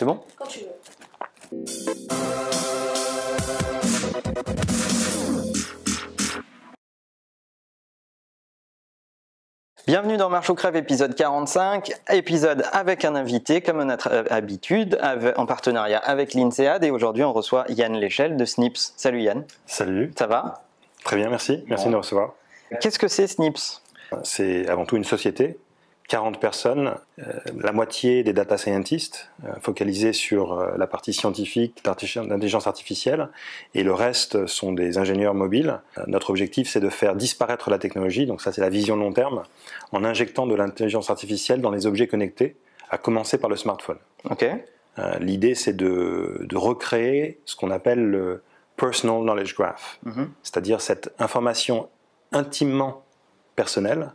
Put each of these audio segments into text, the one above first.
C'est bon Quand tu veux. Bienvenue dans Marche ou Crève, épisode 45, épisode avec un invité, comme à notre habitude, avec- en partenariat avec l'INSEAD. Et aujourd'hui, on reçoit Yann Léchelle de Snips. Salut Yann, Salut, ça va? Très bien, merci. Merci Bon. de nous recevoir. Qu'est-ce que c'est Snips? C'est avant tout une société, 40 personnes, euh, la moitié des data scientists, euh, focalisés sur euh, la partie scientifique d'intelligence artificielle, et le reste sont des ingénieurs mobiles. Notre objectif, c'est de faire disparaître la technologie, donc ça c'est la vision long terme, en injectant de l'intelligence artificielle dans les objets connectés, à commencer par le smartphone. L'idée, c'est de, de recréer ce qu'on appelle le Personal Knowledge Graph. Mhm. c'est-à-dire cette information intimement personnelle,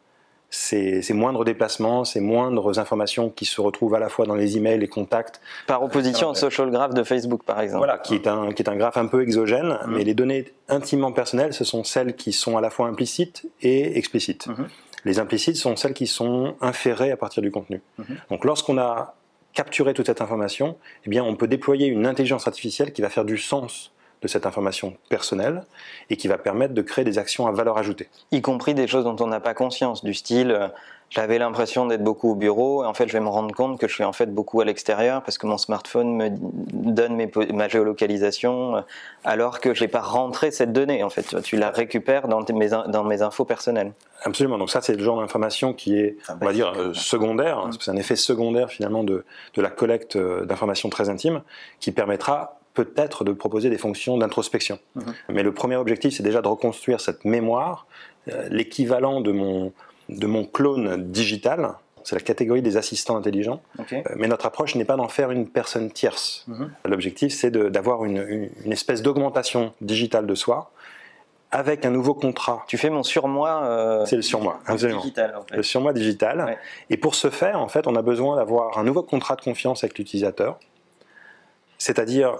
ces, ces moindres déplacements, ces moindres informations qui se retrouvent à la fois dans les emails, les contacts, Par opposition au social graph de Facebook, par exemple. voilà, qui est un, qui est un graphe un peu exogène, Mhm. mais les données intimement personnelles, ce sont celles qui sont à la fois implicites et explicites. Mhm. Les implicites sont celles qui sont inférées à partir du contenu. Mhm. Donc lorsqu'on a capturé toute cette information, eh bien, on peut déployer une intelligence artificielle qui va faire du sens de cette information personnelle et qui va permettre de créer des actions à valeur ajoutée. Y compris des choses dont on n'a pas conscience, du style, euh, j'avais l'impression d'être beaucoup au bureau, et en fait, je vais me rendre compte que je suis en fait beaucoup à l'extérieur parce que mon smartphone me donne mes ma géolocalisation, euh, alors que je n'ai pas rentré cette donnée. En fait, tu, vois, tu la récupères dans, tes- mes, dans mes infos personnelles. Absolument. Donc ça, c'est le genre d'information qui est, Ah, on va dire, euh, secondaire. que c'est un effet secondaire finalement de, de la collecte d'informations très intimes qui permettra peut-être de proposer des fonctions d'introspection. Mhm. Mais le premier objectif, c'est déjà de reconstruire cette mémoire, euh, l'équivalent de mon, de mon clone digital. C'est la catégorie des assistants intelligents. Euh, Mais notre approche n'est pas d'en faire une personne tierce. Mhm. L'objectif, c'est d'avoir une, une- une espèce d'augmentation digitale de soi avec un nouveau contrat. Tu fais mon surmoi. euh, C'est le surmoi, absolument. digital, en fait. Le surmoi digital. Ouais. Et pour ce faire, en fait, on a besoin d'avoir un nouveau contrat de confiance avec l'utilisateur, c'est-à-dire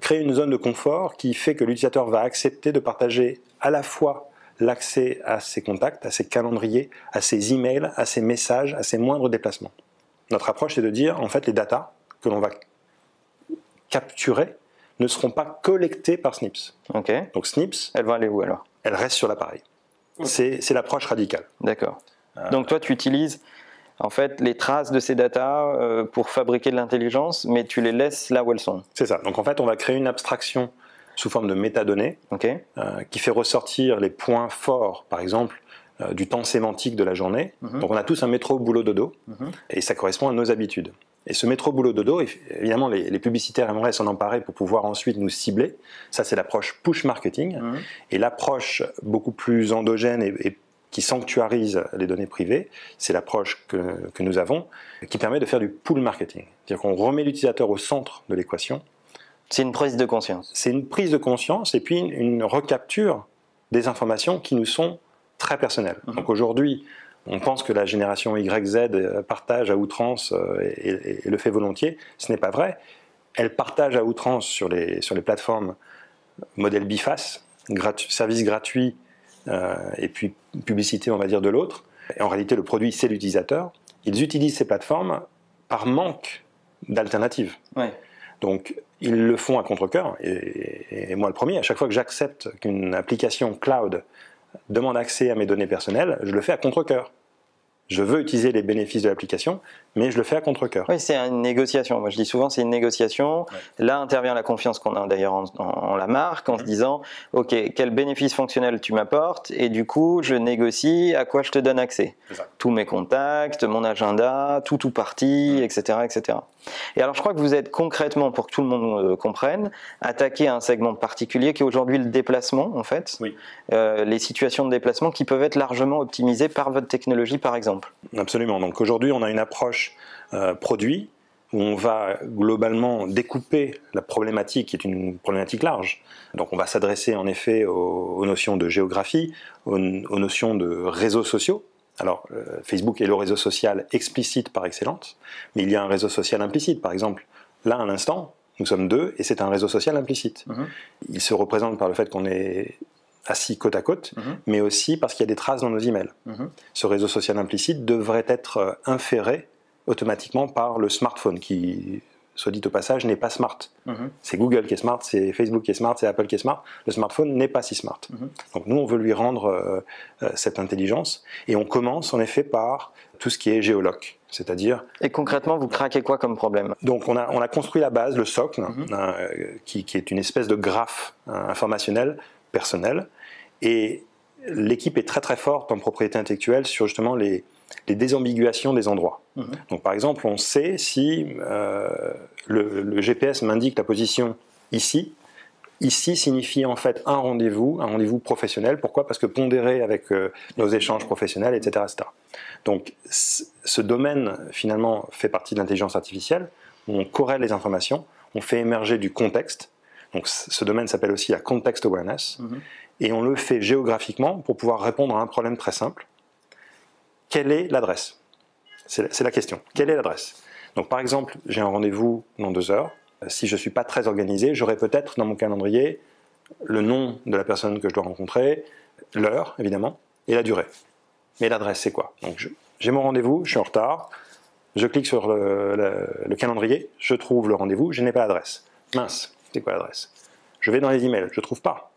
créer une zone de confort qui fait que l'utilisateur va accepter de partager à la fois l'accès à ses contacts, à ses calendriers, à ses emails, à ses messages, à ses moindres déplacements. Notre approche est de dire, en fait, les datas que l'on va capturer ne seront pas collectées par Snips. Ok. Donc Snips, Elle va aller où alors? elle reste sur l'appareil. C'est c'est l'approche radicale. D'accord. Euh, Donc toi, tu utilises en fait les traces de ces datas euh, pour fabriquer de l'intelligence, mais tu les laisses là où elles sont. C'est ça. Donc en fait, on va créer une abstraction sous forme de métadonnées euh, qui fait ressortir les points forts, par exemple, euh, du temps sémantique de la journée. Mhm. Donc on a tous un métro boulot dodo Mhm. et ça correspond à nos habitudes. Et ce métro boulot dodo, évidemment, les, les publicitaires aimeraient s'en emparer pour pouvoir ensuite nous cibler. Ça, c'est l'approche push marketing. Mhm. Et l'approche beaucoup plus endogène et, et qui sanctuarise les données privées, c'est l'approche que, que nous avons, qui permet de faire du pull marketing. C'est-à-dire qu'on remet l'utilisateur au centre de l'équation C'est une prise de conscience. c'est une prise de conscience et puis une, une recapture des informations qui nous sont très personnelles. Mhm. Donc aujourd'hui, on pense que la génération YZ euh, partage à outrance euh, et, et- et le fait volontiers. Ce n'est pas vrai. Elle partage à outrance sur les, sur les plateformes modèle biface, gratu- service gratuit et puis publicité, on va dire, de l'autre. Et en réalité, le produit, c'est l'utilisateur. Ils utilisent ces plateformes par manque d'alternatives. Ouais. Donc, ils le font à contre-coeur, et, et moi le premier, à chaque fois que j'accepte qu'une application cloud demande accès à mes données personnelles, je le fais à contre-coeur. Je veux utiliser les bénéfices de l'application, mais je le fais à contre-coeur. Oui, c'est une négociation. Moi, je dis souvent, c'est une négociation. Là intervient la confiance qu'on a d'ailleurs en, en- en la marque, en se disant, OK, quel bénéfice fonctionnel tu m'apportes Et du coup, je négocie à quoi je te donne accès. Tous mes contacts, mon agenda, tout ou partie, etc., etc. Et alors, je crois que vous êtes concrètement, pour que tout le monde euh, comprenne, attaqué à un segment particulier qui est aujourd'hui le déplacement, en fait. Oui. Euh, les situations de déplacement qui peuvent être largement optimisées par votre technologie, par exemple. Absolument. Donc aujourd'hui, on a une approche euh, produit où on va globalement découper la problématique, qui est une problématique large. Donc on va s'adresser en effet aux, aux notions de géographie, aux, aux notions de réseaux sociaux. Alors euh, Facebook est le réseau social explicite par excellence, mais il y a un réseau social implicite. Par exemple, là à l'instant, nous sommes deux et c'est un réseau social implicite. Mhm. Il se représente par le fait qu'on est assis côte à côte, Mhm. mais aussi parce qu'il y a des traces dans nos emails Mhm. ce réseau social implicite devrait être euh, inféré automatiquement par le smartphone qui soit dit au passage, n'est pas smart. Mhm. C'est Google qui est smart, c'est Facebook qui est smart, c'est Apple qui est smart. Le smartphone n'est pas si smart. Mhm. Donc nous, on veut lui rendre euh, euh, cette intelligence. Et on commence en effet par tout ce qui est géoloc. C'est-à-dire. Et concrètement, vous craquez quoi comme problème? Donc, on a, on a construit la base, le socle, euh, qui, qui, est une espèce de graphe informationnel personnel. Et l'équipe est très très forte en propriété intellectuelle sur justement les, les désambiguations des endroits. Mhm. Donc par exemple, on sait si euh, le, GPS m'indique la position ici, ici signifie en fait un rendez-vous, un rendez-vous professionnel. Pourquoi? Parce que pondéré avec euh, nos échanges professionnels, etc. Donc ce domaine finalement fait partie de l'intelligence artificielle, où on corrèle les informations, on fait émerger du contexte. Donc ce domaine s'appelle aussi la context awareness. Mhm. Et on le fait géographiquement pour pouvoir répondre à un problème très simple quelle est l'adresse? C'est la question. Quelle est l'adresse? Donc par exemple, j'ai un rendez-vous dans deux heures. Si je ne suis pas très organisé, j'aurai peut-être dans mon calendrier le nom de la personne que je dois rencontrer, l'heure évidemment, et la durée. Mais l'adresse, c'est quoi? Donc j'ai mon rendez-vous, je suis en retard, je clique sur le, calendrier, je trouve le rendez-vous, je n'ai pas l'adresse. Mince, quoi l'adresse? Je vais dans les emails, je ne trouve pas.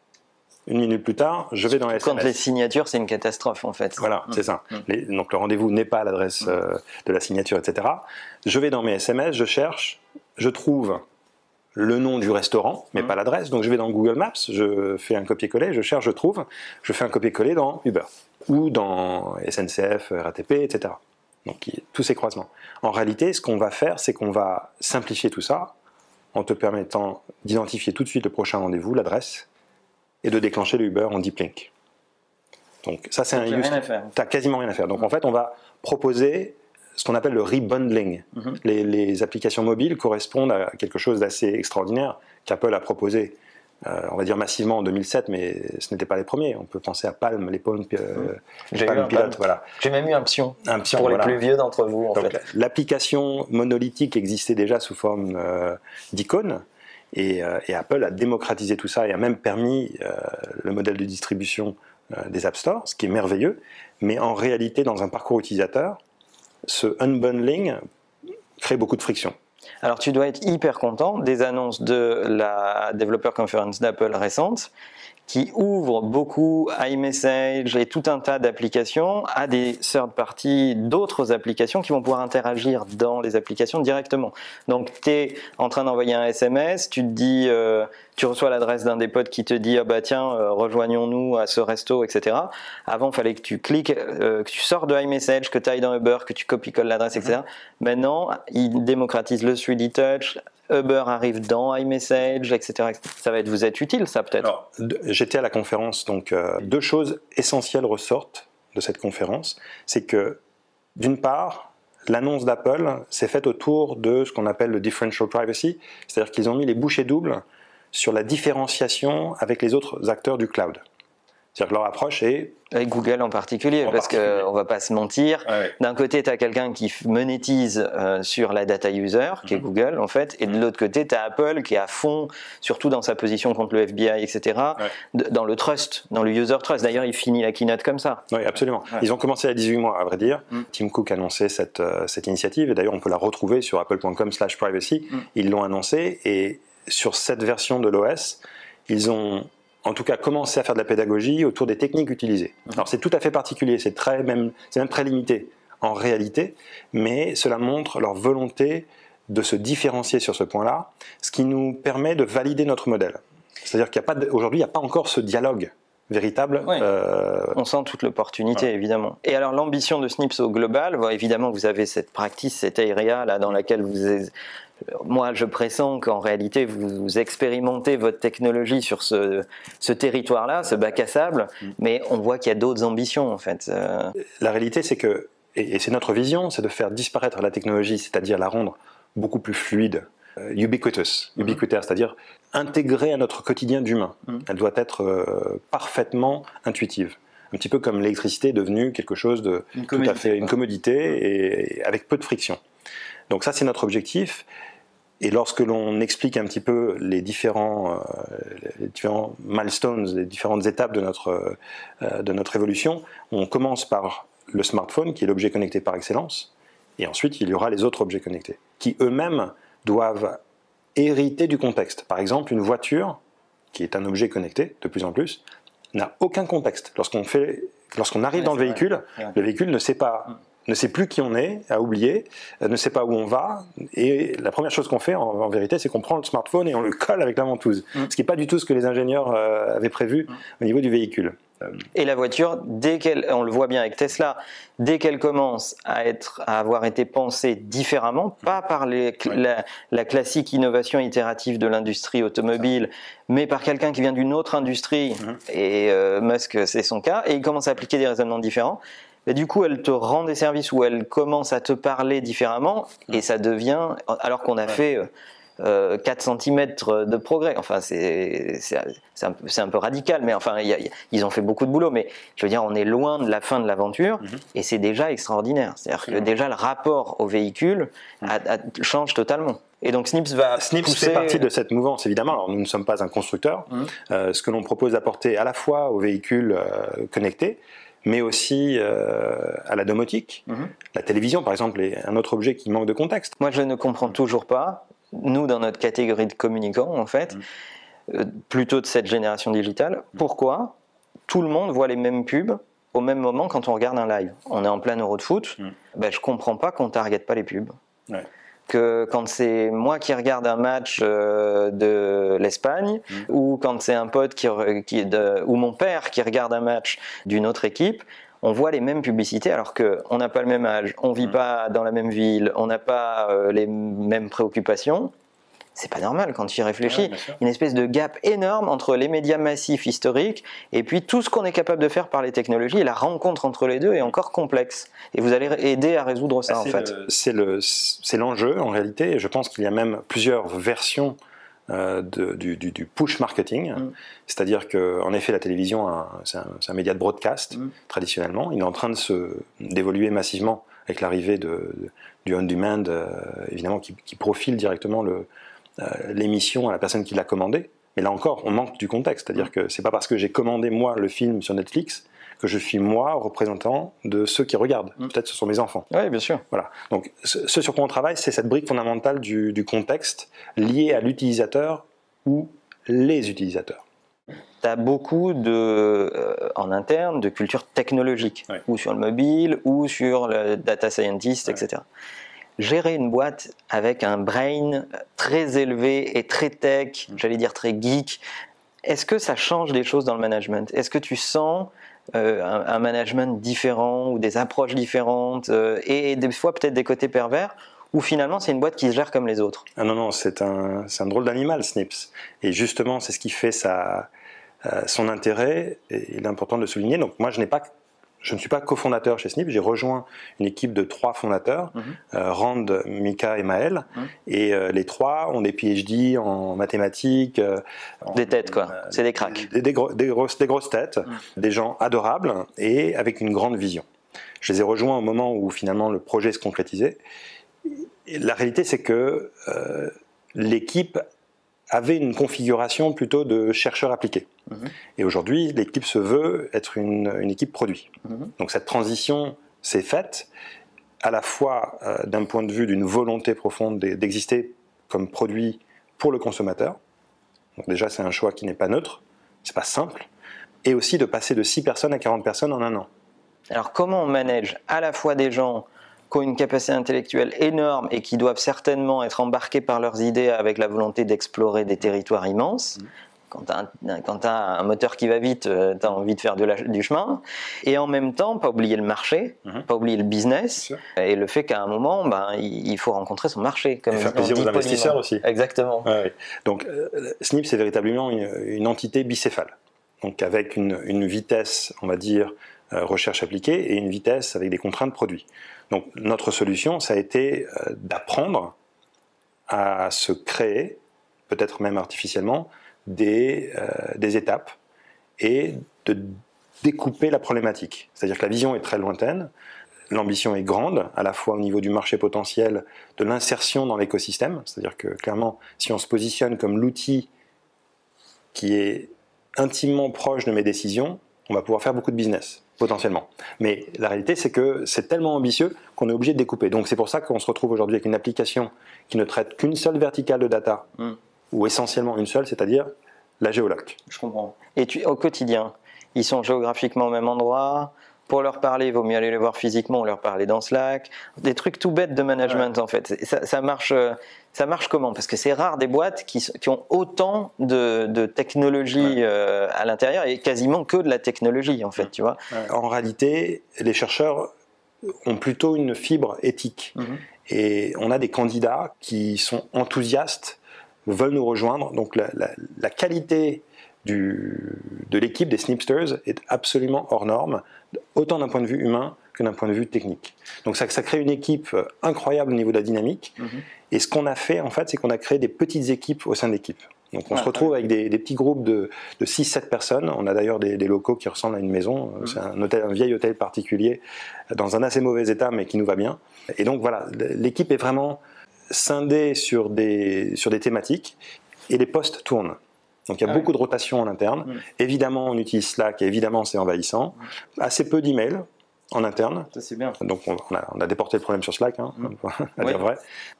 Une minute plus tard, je vais dans les SMS. Quand les signatures, c'est une catastrophe en fait. Voilà, c'est ça. Mm. donc le rendez-vous n'est pas à l'adresse euh, de la signature, etc. Je vais dans mes SMS, je cherche, je trouve le nom du restaurant, mais mm. pas l'adresse. Donc je vais dans Google Maps, je fais un copier-coller, je cherche, je trouve, je fais un copier-coller dans Uber ou dans SNCF, RATP, etc. Donc tous ces croisements. En réalité, ce qu'on va faire, c'est qu'on va simplifier tout ça en te permettant d'identifier tout de suite le prochain rendez-vous, l'adresse, et de déclencher le Uber en deep link. Donc ça c'est un use. Tu n'as quasiment rien à faire. Donc en fait on va proposer ce qu'on appelle le rebundling. Mhm. les, applications mobiles correspondent à quelque chose d'assez extraordinaire qu'Apple a proposé, euh, on va dire massivement en 2007, mais ce n'était pas les premiers. On peut penser à Palm, les Palm, euh, mhm. Pilot, voilà. J'ai même eu un pion, un pion pour les plus vieux d'entre vous. L'application monolithique existait déjà sous forme euh, d'icône. Euh, et, Apple a démocratisé tout ça et a même permis le modèle de distribution des App Store, ce qui est merveilleux. Mais en réalité, dans un parcours utilisateur, ce unbundling crée beaucoup de friction. Alors tu dois être hyper content des annonces de la Developer Conference d'Apple récente qui ouvre beaucoup iMessage et tout un tas d'applications à des third parties d'autres applications qui vont pouvoir interagir dans les applications directement. Donc tu es en train d'envoyer un SMS, tu te dis, euh, tu reçois l'adresse d'un des potes qui te dit ah bah tiens euh, rejoignons-nous à ce resto etc. Avant il fallait que tu cliques, euh, que tu sors de iMessage, que tu ailles dans Uber, que tu copies-colles l'adresse etc. Mm-hmm. Maintenant il démocratise le 3D Touch, Uber arrive dans iMessage, etc. Ça va être, vous être utile, ça peut-être J'étais à la conférence, donc euh, deux choses essentielles ressortent de cette conférence. C'est que, d'une part, l'annonce d'Apple s'est faite autour de ce qu'on appelle le differential privacy, c'est-à-dire qu'ils ont mis les bouchées doubles sur la différenciation avec les autres acteurs du cloud. C'est-à-dire que leur approche est... Avec Google en particulier, parce qu'on ne va pas se mentir. D'un côté, tu as quelqu'un qui monétise euh, sur la data user, qui est mhm. Google en fait, et de l'autre côté, tu as Apple qui est à fond, surtout dans sa position contre le FBI, etc., dans le trust, dans le user trust. D'ailleurs, il finit la keynote comme ça. Oui, absolument. Ils ont commencé à 18 mois, à vrai dire. Mm. Tim Cook a annoncé cette, euh, cette initiative, et d'ailleurs, on peut la retrouver sur apple.com slash privacy. Mm. Ils l'ont annoncé, et sur cette version de l'OS, ils ont en tout cas commencer à faire de la pédagogie autour des techniques utilisées. Mhm. Alors c'est tout à fait particulier, c'est très même, même très limité en réalité, mais cela montre leur volonté de se différencier sur ce point-là, ce qui nous permet de valider notre modèle. C'est-à-dire qu'aujourd'hui, il n'y a pas encore ce dialogue véritable. Euh, On sent toute l'opportunité, évidemment. Et alors, l'ambition de Snips au global, évidemment, vous avez cette pratique, cette area là dans laquelle vous moi, je pressens qu'en réalité, vous expérimentez votre technologie sur ce, territoire-là, ce bac à sable, mm. mais on voit qu'il y a d'autres ambitions, en fait. Euh. La réalité, c'est que, et c'est notre vision, c'est de faire disparaître la technologie, c'est-à-dire la rendre beaucoup plus fluide, euh, ubiquitous, mm-hmm. ubiquitaire, c'est-à-dire intégrée à notre quotidien d'humain. Mm. Elle doit être euh, parfaitement intuitive un petit peu comme l'électricité est devenue quelque chose de tout à fait une commodité et avec peu de friction. Donc ça c'est notre objectif et lorsque l'on explique un petit peu les différents, euh, différents milestones, les différentes étapes de notre, euh, de notre évolution, on commence par le smartphone, qui est l'objet connecté par excellence, et ensuite il y aura les autres objets connectés, qui eux-mêmes doivent hériter du contexte. Par exemple, une voiture, qui est un objet connecté de plus en plus, n'a aucun contexte. Lorsqu'on fait, lorsqu'on arrive dans le véhicule, le véhicule ne sait pas mm ne sait plus qui on est, a oublié, euh, ne sait pas où on va, et la première chose qu'on fait en, vérité, c'est qu'on prend le smartphone et on le colle avec la ventouse, mm. ce qui n'est pas du tout ce que les ingénieurs euh, avaient prévu mm. au niveau du véhicule. Euh, et la voiture, dès qu'elle, on le voit bien avec Tesla, dès qu'elle commence à, être, à avoir été pensée différemment, pas par les, la, classique innovation itérative de l'industrie automobile, mais par quelqu'un qui vient d'une autre industrie, mm. et Musk c'est son cas, et il commence à appliquer des raisonnements différents, et du coup, elle te rend des services où elle commence à te parler différemment et ça devient, alors qu'on a fait 4 euh, cm de progrès. Enfin, c'est un, un, peu radical, mais enfin, ils ont fait beaucoup de boulot. Mais je veux dire, on est loin de la fin de l'aventure mhm. et c'est déjà extraordinaire. C'est-à-dire que déjà le rapport au véhicule mhm. change totalement. Et donc Snips va Snips fait partie de cette mouvance évidemment. Alors nous ne sommes pas un constructeur. Mhm. Euh, ce que l'on propose d'apporter à la fois aux véhicules euh, connectés, mais aussi euh, à la domotique. Mhm. La télévision, par exemple, est un autre objet qui manque de contexte. Moi, je ne comprends toujours pas, nous, dans notre catégorie de communicants, en fait, mhm. euh, plutôt de cette génération digitale, pourquoi tout le monde voit les mêmes pubs au même moment quand on regarde un live? On est en plein euro de foot, ben, je comprends pas qu'on ne target pas les pubs. Ouais que quand c'est moi qui regarde un match euh, de l'Espagne mm. ou quand c'est un pote qui, qui de, ou mon père qui regarde un match d'une autre équipe, on voit les mêmes publicités alors qu'on n'a pas le même âge, on vit mm. pas dans la même ville, on n'a pas euh, les mêmes préoccupations c'est pas normal quand tu y réfléchis. une espèce de gap énorme entre les médias massifs historiques et puis tout ce qu'on est capable de faire par les technologies. Et la rencontre entre les deux est encore complexe. Et vous allez aider à résoudre ça, en fait. C'est l'enjeu, en réalité. Je pense qu'il y a même plusieurs versions euh, du, push marketing. Mm. C'est-à-dire qu'en effet, la télévision, c'est un, média de broadcast, mm. traditionnellement. Il est en train d'évoluer massivement avec l'arrivée du on-demand, euh, évidemment, qui, qui, profile directement le, l'émission à la personne qui l'a commandé. Mais là encore, on manque du contexte. C'est-à-dire que c'est pas parce que j'ai commandé moi le film sur Netflix que je suis moi représentant de ceux qui regardent. Mm. Peut-être ce sont mes enfants. Oui, bien sûr. Voilà. Donc ce sur quoi on travaille, c'est cette brique fondamentale du, contexte lié à l'utilisateur ou les utilisateurs. Tu as beaucoup de, euh, en interne de culture technologique, ou sur le mobile, ou sur le data scientist, etc gérer une boîte avec un brain très élevé et très tech, j'allais dire très geek, est-ce que ça change des choses dans le management? Est-ce que tu sens euh, un, management différent ou des approches différentes euh, et des fois peut-être des côtés pervers ou finalement c'est une boîte qui se gère comme les autres? Ah Non, non, c'est un, un, drôle d'animal, Snips. Et justement, c'est ce qui fait sa, euh, son intérêt, et il est important de le souligner. Donc moi, je n'ai pas je ne suis pas cofondateur chez Snip, j'ai rejoint une équipe de trois fondateurs, mhm. euh, Rand, Mika et Maël, mhm. et euh, les trois ont des PhD en mathématiques. Euh, des têtes quoi, c'est des cracks. Des, grosses, des grosses têtes, mhm. des gens adorables et avec une grande vision. Je les ai rejoints au moment où finalement le projet se concrétisait. la réalité c'est que l'équipe avait une configuration plutôt de chercheur appliqué. Mhm. Et aujourd'hui, l'équipe se veut être une, équipe produit. Mhm. Donc cette transition s'est faite à la fois euh, d'un point de vue d'une volonté profonde d'exister comme produit pour le consommateur. Donc déjà, c'est un choix qui n'est pas neutre, c'est pas simple, et aussi de passer de 6 personnes à 40 personnes en un an. Alors comment on manage à la fois des gens qui ont une capacité intellectuelle énorme et qui doivent certainement être embarqués par leurs idées avec la volonté d'explorer des territoires immenses. Mm. Quand tu as, un moteur qui va vite, euh, tu as envie de faire du chemin. Et en même temps, pas oublier le marché, mm-hmm. pas oublier le business, et le fait qu'à un moment, ben, il faut rencontrer son marché. Comme et faire plaisir aux investisseurs aussi. Exactement. Donc, euh, SNIP, c'est véritablement une, entité bicéphale. Donc, avec une, vitesse, on va dire, euh, recherche appliquée, et une vitesse avec des contraintes produits. Donc notre solution, ça a été euh, d'apprendre à se créer, peut-être même artificiellement, des, euh, des étapes et de découper la problématique. C'est-à-dire que la vision est très lointaine, l'ambition est grande, à la fois au niveau du marché potentiel, de l'insertion dans l'écosystème, c'est-à-dire que clairement, si on se positionne comme l'outil qui est intimement proche de mes décisions, on va pouvoir faire beaucoup de business. potentiellement. Mais la réalité, c'est que c'est tellement ambitieux qu'on est obligé de découper. Donc c'est pour ça qu'on se retrouve aujourd'hui avec une application qui ne traite qu'une seule verticale de data, hmm. Ou essentiellement une seule, c'est-à-dire la géoloc. Je comprends. Et tu, au quotidien, ils sont géographiquement au même endroit pour leur parler, il vaut mieux aller les voir physiquement, leur parler dans Slack. Des trucs tout bêtes de management en fait. Ça, marche, euh, ça marche comment? Parce que c'est rare des boîtes qui, ont autant de, de technologie euh, à l'intérieur et quasiment que de la technologie en fait, tu vois. En réalité, les chercheurs ont plutôt une fibre éthique. Mhm. Et on a des candidats qui sont enthousiastes, veulent nous rejoindre. Donc la, la qualité du, de l'équipe des Snipsters est absolument hors norme, autant d'un point de vue humain que d'un point de vue technique. Donc ça, ça, crée une équipe euh, incroyable au niveau de la dynamique. Mhm. Et ce qu'on a fait, en fait, c'est qu'on a créé des petites équipes au sein de l'équipe. Donc on se retrouve avec des, petits groupes de, de 6-7 personnes. On a d'ailleurs des, locaux qui ressemblent à une maison. Mhm. C'est un, hôtel, un vieil hôtel particulier dans un assez mauvais état, mais qui nous va bien. Et donc voilà, l'équipe est vraiment scindée sur des, sur des thématiques et les postes tournent. Donc il y a ah beaucoup de rotation en interne. Mm. Évidemment, on utilise Slack et évidemment, c'est envahissant. Mm. Assez peu d'emails en interne. Ça, c'est bien. Donc on, a, déporté le problème sur Slack, hein, mm. à dire vrai.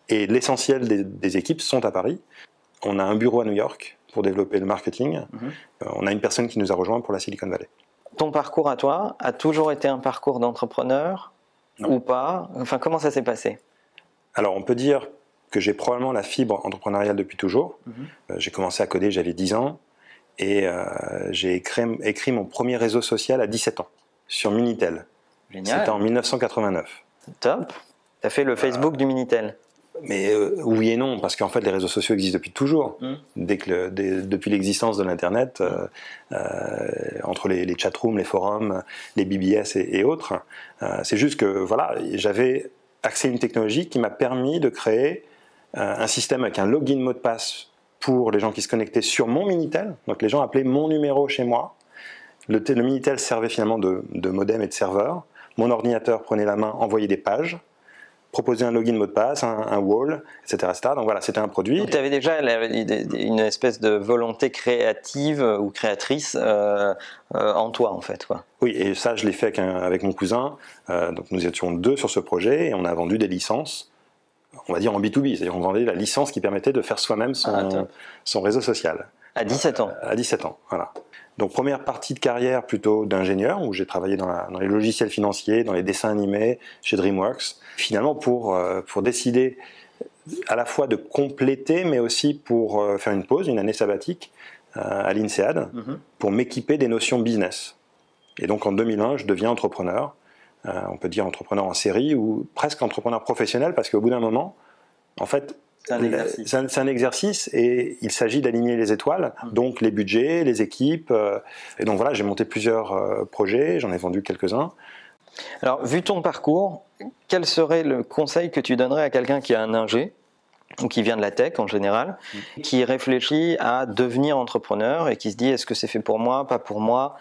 Et l'essentiel des, équipes sont à Paris. On a un bureau à New York pour développer le marketing. Mm-hmm. Euh, on a une personne qui nous a rejoint pour la Silicon Valley. Ton parcours à toi a toujours été un parcours d'entrepreneur ou pas? Enfin, comment ça s'est passé? Alors, on peut dire que j'ai probablement la fibre entrepreneuriale depuis toujours. Mhm. Euh, j'ai commencé à coder, j'avais 10 ans, et euh, j'ai écrit, mon premier réseau social à 17 ans, sur Minitel. C'était en 1989. Top Tu as fait le Facebook du Minitel? Mais euh, oui et non, parce qu'en fait les réseaux sociaux existent depuis toujours. Mhm. Dès que depuis l'existence de l'Internet, entre les, les chatrooms, les forums, les BBS et, et autres, c'est juste que voilà, j'avais accès à une technologie qui m'a permis de créer un système avec un login mot de passe pour les gens qui se connectaient sur mon Minitel. Donc les gens appelaient mon numéro chez moi. Le, Minitel servait finalement de, modem et de serveur. Mon ordinateur prenait la main, envoyait des pages, proposait un login mot de passe, un, wall, etc., Donc voilà, c'était un produit. Tu avais déjà une espèce de volonté créative ou créatrice euh, euh, en toi, en fait. Quoi. Oui, et ça, je l'ai fait avec, mon cousin. donc nous étions deux sur ce projet et on a vendu des licences on va dire en B2B, c'est-à-dire on vendait la licence qui permettait de faire soi-même son, ah, son, réseau social. À 17 ans À 17 ans, voilà. Donc première partie de carrière plutôt d'ingénieur, où j'ai travaillé dans, les logiciels financiers, dans les dessins animés, chez DreamWorks, finalement pour, euh, pour décider à la fois de compléter, mais aussi pour euh, faire une pause, une année sabbatique euh, à l'INSEAD, mhm. pour m'équiper des notions business. Et donc en 2001, je deviens entrepreneur. Euh, on peut dire entrepreneur en série ou presque entrepreneur professionnel parce qu'au bout d'un moment, en fait, c'est un, exercice. et il s'agit d'aligner les étoiles, hum. donc les budgets, les équipes. Euh, et donc voilà, j'ai monté plusieurs euh, projets, j'en ai vendu quelques-uns. Alors, vu ton parcours, quel serait le conseil que tu donnerais à quelqu'un qui a un ingé ou qui vient de la tech en général, hum. qui réfléchit à devenir entrepreneur et qui se dit est-ce que c'est fait pour moi, pas pour moi?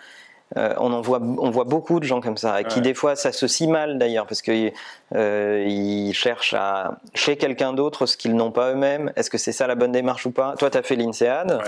Euh, on en voit, on voit beaucoup de gens comme ça, qui des fois s'associent mal d'ailleurs, parce qu'ils euh, cherchent à, chez quelqu'un d'autre ce qu'ils n'ont pas eux-mêmes. Est-ce que c'est ça la bonne démarche ou pas? Toi, tu as fait l'INSEAD.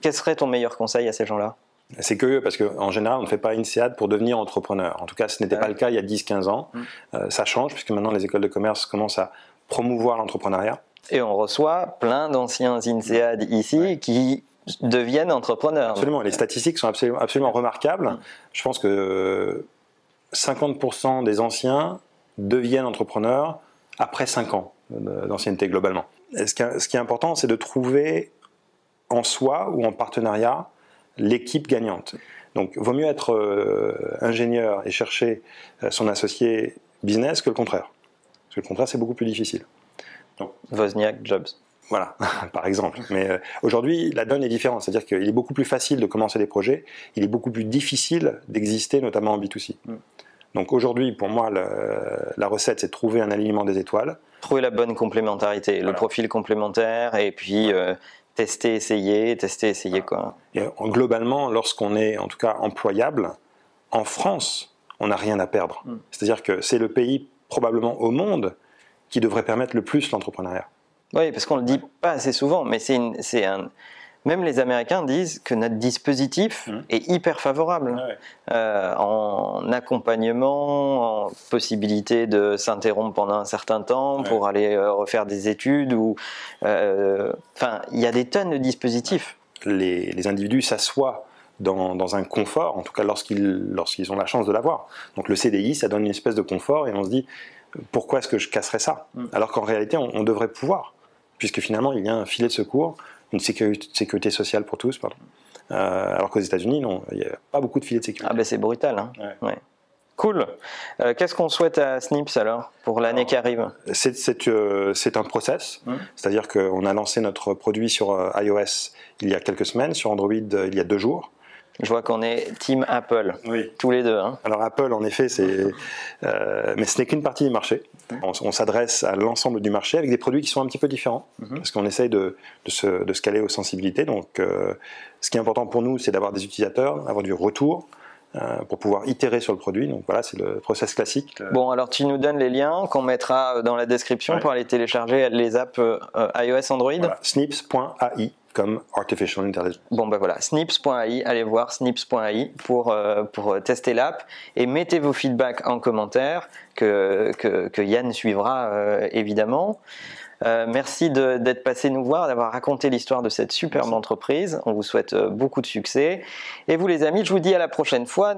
Quel serait ton meilleur conseil à ces gens-là? C'est curieux parce qu'en général, on ne fait pas INSEAD pour devenir entrepreneur. En tout cas, ce n'était pas le cas il y a 10-15 ans. Mm. Euh, ça change puisque maintenant les écoles de commerce commencent à promouvoir l'entrepreneuriat. Et on reçoit plein d'anciens INSEAD ici qui deviennent entrepreneurs. Absolument, les statistiques sont absolument, absolument remarquables. Je pense que 50% des anciens deviennent entrepreneurs après 5 ans d'ancienneté globalement. ce, qui, est important, c'est de trouver en soi ou en partenariat l'équipe gagnante. Donc, vaut mieux être euh, ingénieur et chercher euh, son associé business que le contraire. Parce que le contraire, c'est beaucoup plus difficile. Donc, Wozniak, Jobs. Voilà, par exemple. Mais euh, aujourd'hui, la donne est différente. C'est-à-dire qu'il est beaucoup plus facile de commencer des projets, il est beaucoup plus difficile d'exister, notamment en B2C. Mm. Donc aujourd'hui, pour moi, la recette, c'est de trouver un alignement des étoiles. Trouver la bonne complémentarité, le profil complémentaire, et puis euh, tester, essayer, tester, essayer. Quoi. Et, globalement, lorsqu'on est en tout cas employable, en France, on n'a rien à perdre. Mm. C'est-à-dire que c'est le pays probablement au monde qui devrait permettre le plus l'entrepreneuriat. Oui, parce qu'on ne le dit pas assez souvent, mais c'est un. même les Américains disent que notre dispositif Mhm. est hyper favorable Ouais. euh, en accompagnement, en possibilité de s'interrompre pendant un certain temps Ouais. pour aller euh, refaire des études. Ou, euh, enfin, il y a des tonnes de dispositifs. les, les individus s'assoient dans, dans un confort, en tout cas lorsqu'ils lorsqu'ils ont la chance de l'avoir. Donc le CDI, ça donne une espèce de confort et on se dit pourquoi est-ce que je casserais ça? Mm. Alors qu'en réalité, on, on devrait pouvoir, puisque finalement il y a un filet de secours, une sécurité, sécurité sociale pour tous, pardon. Euh, alors qu'aux États-Unis, non, il n'y a pas beaucoup de filets de sécurité. Ah ben c'est brutal. Hein. Ouais. Ouais. Cool. Euh, Qu'est-ce qu'on souhaite à Snips alors pour l'année qui arrive? C'est euh, c'est un process, Mm. c'est-à-dire qu'on a lancé notre produit sur iOS il y a quelques semaines, sur Android il y a deux jours. Je vois qu'on est Team Apple, Oui. tous les deux. Hein. Alors Apple, en effet, c'est, euh, mais ce n'est qu'une partie du marché. On, on s'adresse à l'ensemble du marché avec des produits qui sont un petit peu différents, Mhm. parce qu'on essaye de, de se, de se caler aux sensibilités. Donc, euh, ce qui est important pour nous, c'est d'avoir des utilisateurs, d'avoir du retour euh, pour pouvoir itérer sur le produit. Donc voilà, c'est le process classique. Bon, alors tu nous donnes les liens qu'on mettra dans la description Ouais. pour aller télécharger les apps iOS, Android. Voilà, snips.ai comme artificial intelligence. Bon ben voilà, snips.ai, allez voir snips.ai pour, euh, pour tester l'app et mettez vos feedbacks en commentaire que, que, que Yann suivra euh, évidemment. Euh, merci d'être passé nous voir, d'avoir raconté l'histoire de cette superbe entreprise. On vous souhaite euh, beaucoup de succès. Et vous les amis, je vous dis à la prochaine fois.